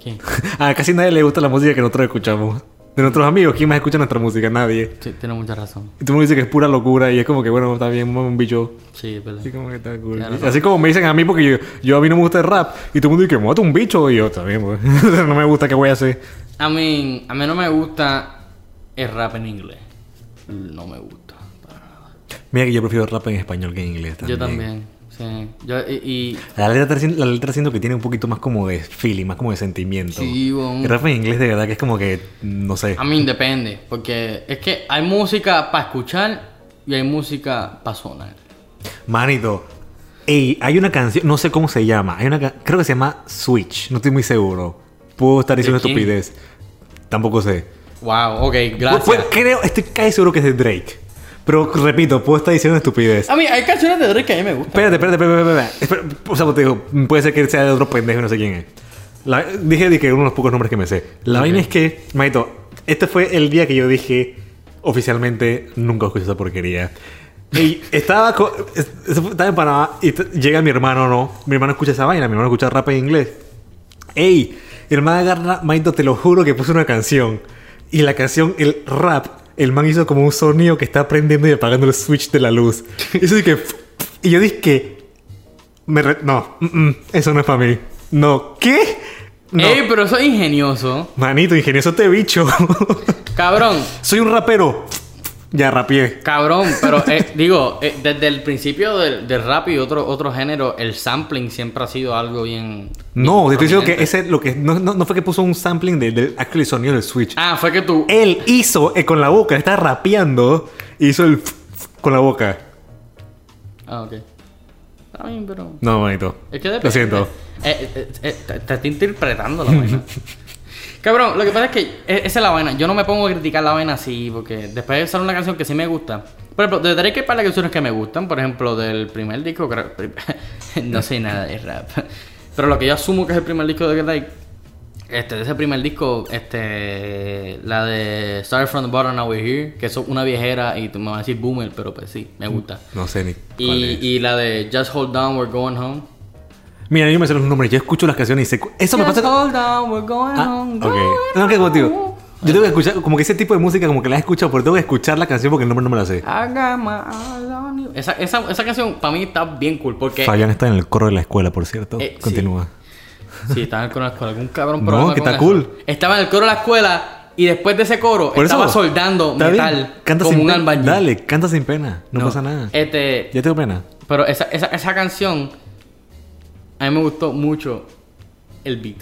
¿Quién? A casi nadie le gusta la música que nosotros escuchamos. De nuestros amigos, ¿quién más escucha nuestra música? Nadie. Sí, tienes mucha razón. Y tú me dices que es pura locura y es como que, bueno, está bien, un bicho. Sí, verdad. Así como que está cool. Y Así como me dicen a mí, porque yo, yo a mí no me gusta el rap. Y todo el mundo dice que mata un bicho. Y yo también, pues. [LAUGHS] no me gusta, ¿qué voy a hacer? A mí, a mí no me gusta el rap en inglés. No me gusta. para nada. Mira que yo prefiero el rap en español que en inglés también. Yo también. Sí. Yo, y, y- La letra, la letra siento que tiene un poquito más como de feeling, más como de sentimiento. Sí. El rap en inglés de verdad que es como que, no sé. a mí depende. Porque es que hay música para escuchar y hay música para sonar. Manito, ey, hay una canción, no sé cómo se llama, hay una creo que se llama Switch, no estoy muy seguro. Puedo estar diciendo estupidez. Tampoco sé. Wow, ok, gracias. Pu- pu- creo, estoy casi seguro que es de Drake. Pero repito, puedo estar diciendo estupidez. A mí hay canciones de Drake que a mí me gustan. Espérate, espérate, espérate, espérate, espérate. O sea, te digo, puede ser que sea de otro pendejo no sé quién es. La- dije que uno de los pocos nombres que me sé. La Ok. vaina es que, Maito, este fue el día que yo dije oficialmente nunca escuché esa porquería. Y estaba, estaba en Panamá y llega mi hermano, ¿no? Mi hermano escucha esa vaina, mi hermano escucha rap en inglés. ¡Ey! El hermano agarra, Maito, te lo juro que puso una canción. Y la canción, el rap, el man hizo como un sonido que está prendiendo y apagando el switch de la luz. [LAUGHS] Eso sí que... Y yo dije que... Me re- no, mm, mm, eso no es para mí. No, ¿qué? No. Ey, pero es ingenioso. Manito, ingenioso te bicho. Cabrón, [LAUGHS] Soy un rapero. Ya rapié. cabrón, pero eh, [LAUGHS] digo, eh, desde el principio del, del rap y otro, otro género, el sampling siempre ha sido algo bien. No, te estoy diciendo que ese lo que no, no, no fue que puso un sampling del de, actual sonido del switch. Ah, fue que tú. Él hizo eh, con la boca, está rapeando, hizo el con la boca. Ah, ok. Está bien, pero. No, manito. Es que depende. Lo siento. Eh, te, te estoy interpretando la vaina. [LAUGHS] Cabrón, lo que pasa es que e- esa es la vaina. Yo no me pongo a criticar la vaina así, porque después de sale una canción que sí me gusta. Por ejemplo, de Drake hay par de canciones que me gustan. Por ejemplo, del primer disco, creo- [LAUGHS] no sé nada de rap. Pero lo que yo asumo que es el primer disco de Drake, este, de ese primer disco, este, la de Start from the Bottom Now We're Here, que es una viejera y me vas a decir boomer, pero pues sí, me gusta. No sé ni cuál Y, es. y la de Just Hold Down, We're Going Home. Mira, yo me sé los nombres, yo escucho las canciones y sé. Eso me pasa hold down, we're going Ah, No, que contigo. Yo tengo que escuchar, como que ese tipo de música, como que la he escuchado, pero tengo que escuchar la canción porque el nombre no me la sé. I got my eyes on you. Esa, esa, esa canción para mí está bien cool porque. Fabián está en el coro de la escuela, por cierto. Eh. Continúa. Sí, estaba en el coro de la escuela. Algún cabrón No, que está eso. cool. Estaba en el coro de la escuela y después de ese coro Por estaba eso, soldando metal Canta como un albañil. Dale, canta sin pena. No, pasa nada. Este, Ya tengo pena. pero esa, esa, esa canción a mí me gustó mucho el beat.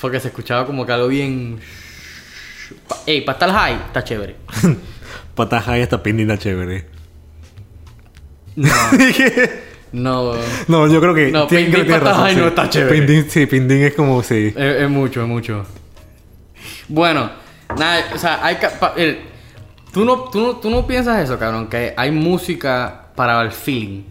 Porque se escuchaba como que algo bien. Ey, para estar high, está chévere. Pataja y esta pindina chévere. No, [LAUGHS] no. no, yo creo que. No, tiene- Pindín razón, y sí. no está chévere. Pindín, sí, Pindín es como sí. Es, es mucho, es mucho. Bueno, nada, o sea, hay pa- el- ¿tú, no, tú, no, tú no piensas eso, cabrón, que hay música para el feeling.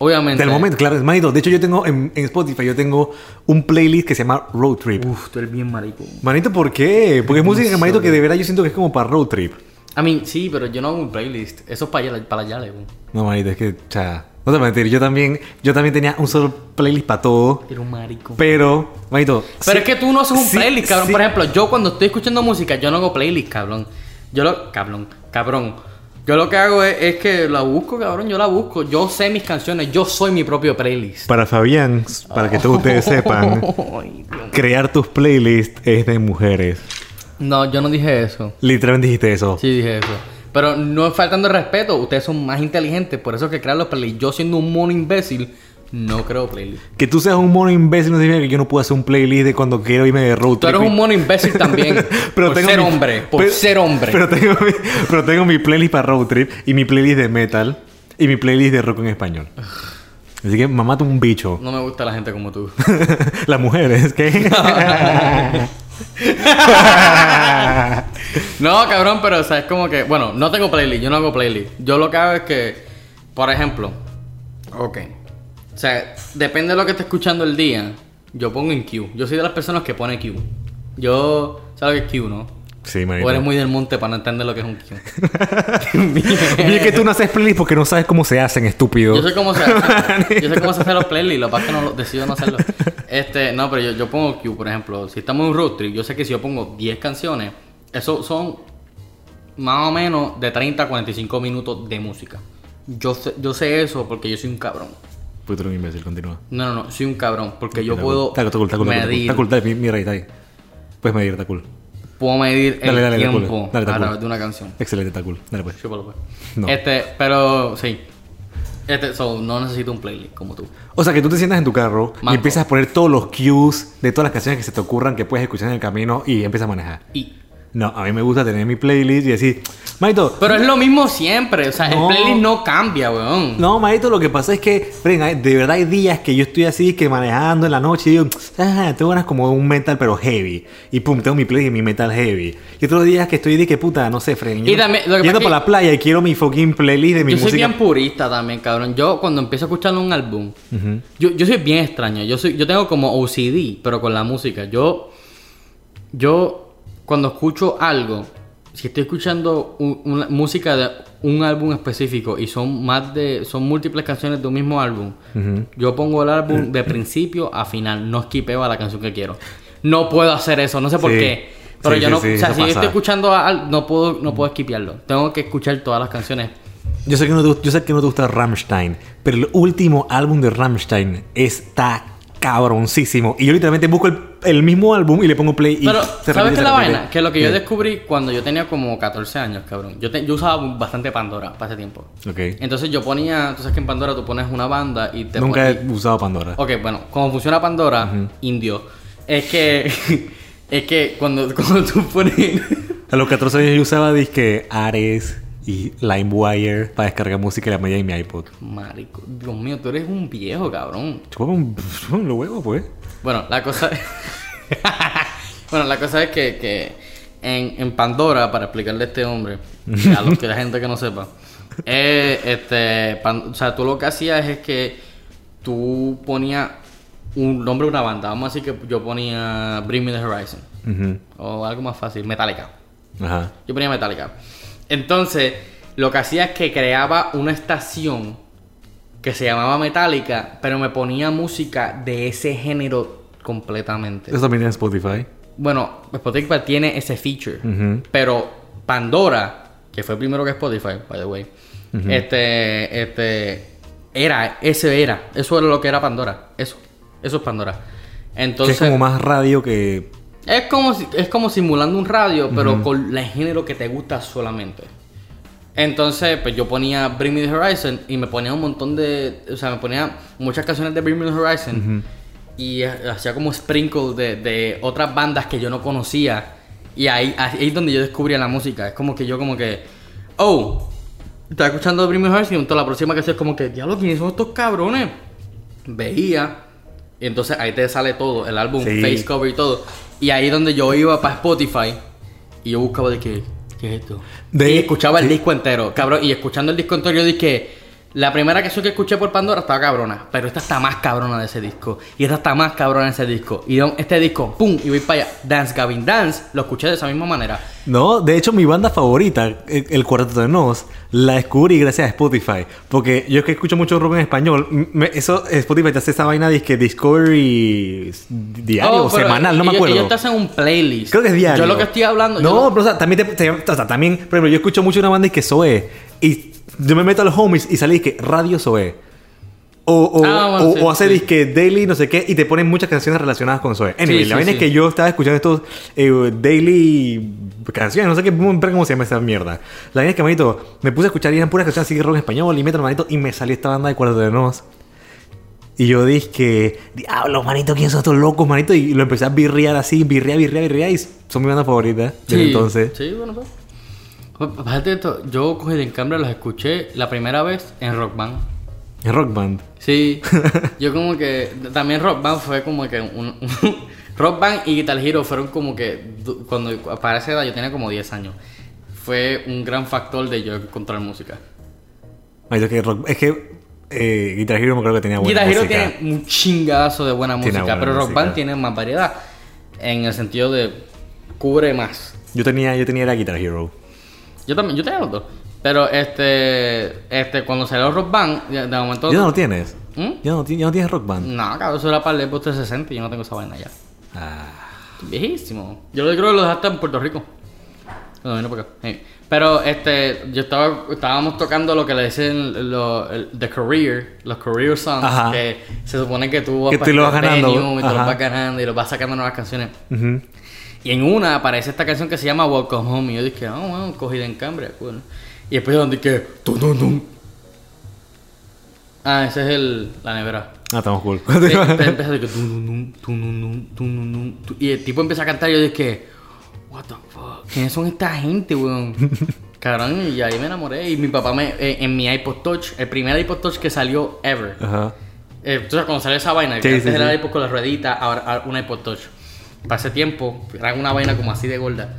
Obviamente. Del momento, claro, manito. De hecho, yo tengo en, en Spotify, yo tengo un playlist que se llama Road Trip. Uf, tú eres bien marico. Manito, ¿por qué? Porque es música, manito, que de verdad yo siento que es como para road trip. A mí, sí, pero yo no hago un playlist. Eso es para allá, para allá, weón. No, manito, es que, o sea, no te voy a mentir, yo también, yo también tenía un solo playlist para todo. Era un marico. Pero, manito. Pero sí- es que tú no haces un sí- playlist, cabrón. sí. Por ejemplo, yo cuando estoy escuchando música, yo no hago playlist, cabrón. Yo lo. Cabrón, cabrón. Yo lo que hago es, es que la busco, cabrón. Yo la busco. Yo sé mis canciones. Yo soy mi propio playlist. Para Fabián, para que todos ustedes [LAUGHS] sepan, crear tus playlists es de mujeres. No, yo no dije eso. Literalmente dijiste eso. Sí, dije eso. Pero no es faltando respeto. Ustedes son más inteligentes. Por eso es que crean los playlists. Yo siendo un mono imbécil, no creo playlist. Que tú seas un mono imbécil no significa que yo no puedo hacer un playlist de cuando quiero irme de road Tú trip. eres un mono imbécil también. [LAUGHS] por tengo ser mi- hombre. Por pero- ser hombre. Pero tengo, mi, pero tengo mi playlist para road trip y mi playlist de metal y mi playlist de rock en español. Así que mamá un bicho. No me gusta la gente como tú. [LAUGHS] Las mujeres, ¿qué? [LAUGHS] No, cabrón, pero o sea, es como que, bueno, no tengo playlist, yo no hago playlist. Yo lo que hago es que, por ejemplo, ok. O sea, depende de lo que esté escuchando el día, yo pongo en Q. Yo soy de las personas que pone Q. Yo, ¿sabes qué es Q, no? sí, O manito. eres muy del monte para no entender lo que es un Q. [LAUGHS] Es que tú no haces playlist porque no sabes cómo se hacen, estúpido. Yo sé cómo se hace, [LAUGHS] yo sé cómo se hacen los playlists, lo que pasa es que no decido no hacerlo. Este, no, pero yo, yo pongo Q, por ejemplo, si estamos en un road trip, yo sé que si yo pongo 10 canciones, eso son más o menos de 30 a 45 minutos de música. Yo sé, yo sé eso porque yo soy un cabrón. Puto eres un imbécil, continúa. No, no, no, soy un cabrón porque yo puedo Está cool, está cool, está cool, está mira ahí, está ahí. Puedes medir, está cool. puedo medir el Dale, tiempo. Dale, a través de una canción. Excelente, está cool. Dale pues. Chúpalo, pues. No. Este, pero sí. Este, so, no necesito un playlist como tú. O sea, que tú te sientas en tu carro y empiezas a poner todos los cues de todas las canciones que se te ocurran que puedes escuchar en el camino y empiezas a manejar. Y No, a mí me gusta tener mi playlist y decir, Maito, Pero es lo mismo siempre, o sea, No. el playlist no cambia, weón. no, Maito, lo que pasa es que, hay- de verdad hay días que yo estoy así, que manejando en la noche y digo, ah, tengo ganas como un metal pero heavy. Y pum, tengo mi playlist y mi metal heavy. Y otros días que estoy de que puta, no sé, Fren, Y también, lo que yendo es la playa y quiero mi fucking playlist de mi Yo soy música. bien purista también, cabrón. Yo cuando empiezo a escuchar un álbum, yo, yo soy bien extraño. Yo soy, yo tengo como OCD, pero con la música. Yo, yo cuando escucho algo, si estoy escuchando un- una música de un álbum específico y son más de, son múltiples canciones de un mismo álbum, yo pongo el álbum [LAUGHS] de principio a final, no skipeo a la canción que quiero. No puedo hacer eso, no sé por Sí. qué. Pero Sí, yo no, sí, o sea, si yo estoy escuchando al, no puedo, no puedo esquipearlo. Tengo que escuchar todas las canciones. Yo sé, que no te, yo sé que no te gusta Rammstein, pero el último álbum de Rammstein está cabroncísimo. Y yo literalmente busco el, el mismo álbum y le pongo play y Pero, se ¿sabes qué es la vaina? Que lo que yo descubrí cuando yo tenía como 14 años, cabrón. Yo, te- yo usaba bastante Pandora para ese tiempo. Ok. Entonces yo ponía, tú sabes que en Pandora tú pones una banda y te Nunca pon- he usado Pandora. Ok, bueno, cómo funciona Pandora, indio, es que [LAUGHS] es que cuando, [LAUGHS] cuando tú pones A los 14 años yo usaba disque Ares y LimeWire para descargar música y la media en mi iPod. Marico, Dios mío, tú eres un viejo, cabrón. Chúpame un, [LAUGHS] chúpame pues. Bueno, la cosa [LAUGHS] Bueno, la cosa es que, que en, en Pandora, para explicarle a este hombre, a los que la gente que no sepa, eh, este, Pan- o sea, tú lo que hacías es que tú ponías un nombre de una banda. Vamos a decir que yo ponía Bring Me the Horizon. O algo más fácil, Metallica. Ajá. Yo ponía Metallica. Entonces, lo que hacía es que creaba una estación que se llamaba Metallica, pero me ponía música de ese género completamente. Eso también en Spotify. Bueno, Spotify tiene ese feature, pero Pandora, que fue primero que Spotify, by the way, este, este, era, ese era, eso era lo que era Pandora, eso, eso es Pandora. Que Entonces, es como más radio que... es como, si- es como simulando un radio, pero con el género que te gusta solamente. Entonces, pues yo ponía Bring Me the Horizon y me ponía un montón de. O sea, me ponía muchas canciones de Bring Me the Horizon y eh, hacía como sprinkle de, de otras bandas que yo no conocía. Y ahí, ahí es donde yo descubría la música. Es como que yo, como que. Oh, estaba escuchando Bring Me the Horizon y entonces la próxima canción es como que, diablo, ¿quiénes son estos cabrones? Veía. Y entonces ahí te sale todo, el álbum, Sí. face cover y todo. Y ahí es donde yo iba para Spotify y yo buscaba de qué, qué es esto. De- y escuchaba el disco entero, cabrón. Y escuchando el disco entero yo dije, la primera canción que escuché por Pandora estaba cabrona, pero esta está más cabrona de ese disco. Y esta está más cabrona de ese disco. Y este disco, pum, y voy para allá. Dance Gavin Dance, lo escuché de esa misma manera. No, de hecho mi banda favorita, el, Cuarteto de Nos, la descubrí gracias a Spotify. Porque yo es que escucho mucho rock en español. me- eso, Spotify te hace esa vaina de que Discovery diario Oh, semanal, no me acuerdo. Ellos te hacen un playlist. Creo que es diario. Yo lo que estoy hablando. No, yo pero o sea, también, te, te- o sea, también, por ejemplo, yo escucho mucho una banda y que Zoe. Y yo me meto a los homies y sale que Radio Zoe. O, o, Ah, bueno, o- sí, o hace sí. disque daily, no sé qué, y te ponen muchas canciones relacionadas con Zoe. Anyway, Sí, la vaina es que yo estaba escuchando estos eh, daily canciones, no sé qué, cómo se llama esa mierda. La vaina es que, manito, me puse a escuchar y eran puras canciones así de rock en español y meto, manito, y me salió esta banda de Cuarteto de Nos. Y yo dije, diablo, manito, ¿quién son estos locos, manito? Y lo empecé a birrear así, birrear, birrear, birrear, y son mi banda favorita desde entonces. Sí, bueno, pues. Fíjate esto, yo cogí de encambio los escuché la primera vez en Rock Band. En Rock Band. Sí, [LAUGHS] yo como que también Rock Band fue como que un, [LAUGHS] Rock Band y Guitar Hero fueron como que cuando para esa edad yo tenía como 10 años. Fue un gran factor de yo encontrar música. Manito, es que, rock- es que eh, Guitar Hero me creo que tenía buena Guitar Hero música. tiene un chingazo de buena música, buena pero Rock música. Band tiene más variedad en el sentido de cubre más. Yo tenía, yo tenía la Guitar Hero. Yo también, yo tenía los dos. Pero este, este, cuando salió Rock Band, de, de momento. ¿Ya no lo tienes? ¿Mm? ¿Ya no, ya no tienes Rock Band? No, cabrón, eso era para el Xbox 360 y yo no tengo esa vaina ya. Ah. Viejísimo. Yo lo creo que lo dejaste en Puerto Rico. No, vino por acá. Pero este, yo estaba, estábamos tocando lo que le dicen lo- el- The Career, los Career Songs, Ajá. que se supone que tú vas Que tú lo vas ganando, venue y te lo vas ganando y lo vas sacando nuevas canciones. Ujú. Y en una aparece esta canción que se llama Welcome Home. Y yo dije, ah, oh, cogida en cambio bueno. Y después donde dije, tum, tum, tum. Ah, ese es el, la nevera. Ah, estamos cool. empieza de que, y el tipo empieza a cantar y yo dije, what the fuck, ¿quiénes son esta gente, weón? [LAUGHS] Cabrón, y ahí me enamoré. Y mi papá me, eh, en mi iPod Touch, el primer iPod Touch que salió ever. Ajá. Eh, entonces, cuando salió esa vaina, que sí, antes era iPod con la ruedita, ahora una iPod Touch. Para ese tiempo, era una vaina como así de gorda.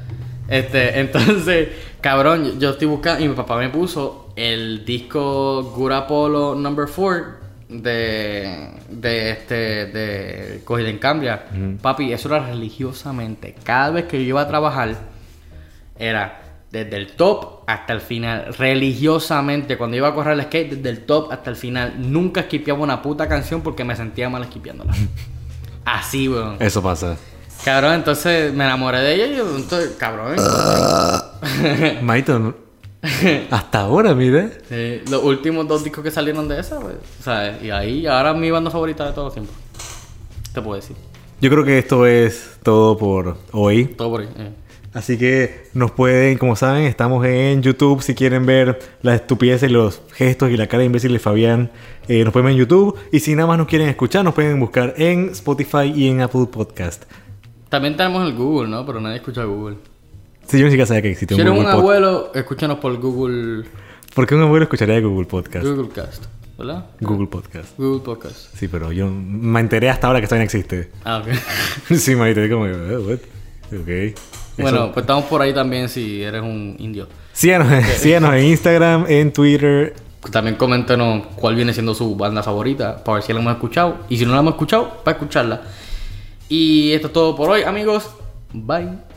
Este, [LAUGHS] entonces, cabrón, yo- estoy buscando y mi papá me puso el disco Good Apollo Number 4 de, de este, de Cogida en Cambria. Papi, eso era religiosamente. Cada vez que yo iba a trabajar, era desde el top hasta el final, religiosamente. Cuando iba a correr el skate, desde el top hasta el final. Nunca skipeaba una puta canción porque me sentía mal skipeándola. [LAUGHS] Así, weón. Eso pasa. Cabrón, entonces me enamoré de ella y yo, entonces, cabrón. [LAUGHS] Maito, no- [LAUGHS] hasta ahora, mire. Sí, los últimos dos discos que salieron de esa, pues, ¿sabes? Y ahí, ahora mi banda favorita de todos los tiempos. Te puedo decir. Yo creo que esto es todo por hoy. Todo por ahí. eh. Así que nos pueden, como saben, estamos en YouTube. Si quieren ver las estupideces, los gestos y la cara de imbécil de Fabián, eh, nos pueden ver en YouTube. Y si nada más nos quieren escuchar, nos pueden buscar en Spotify y en Apple Podcast. También tenemos el Google, ¿no? Pero nadie escucha Google. Si yo ni siquiera sabía que existía Si un eres un Google Podcast. abuelo, escúchanos por Google, ¿Por qué un abuelo escucharía Google Podcast? Google Cast, ¿verdad? Google Podcast. Google Podcast. Sí, pero yo me enteré hasta ahora que esta vaina existe. Ah, ok. [LAUGHS] sí, manito, es como, eh, what? Ok. bueno, Eso- pues estamos por ahí también si eres un indio. síganos, [LAUGHS] síganos en Instagram, en Twitter. También coméntenos cuál viene siendo su banda favorita para ver si la hemos escuchado. Y si no la hemos escuchado, para escucharla. Y esto es todo por hoy, amigos. Bye.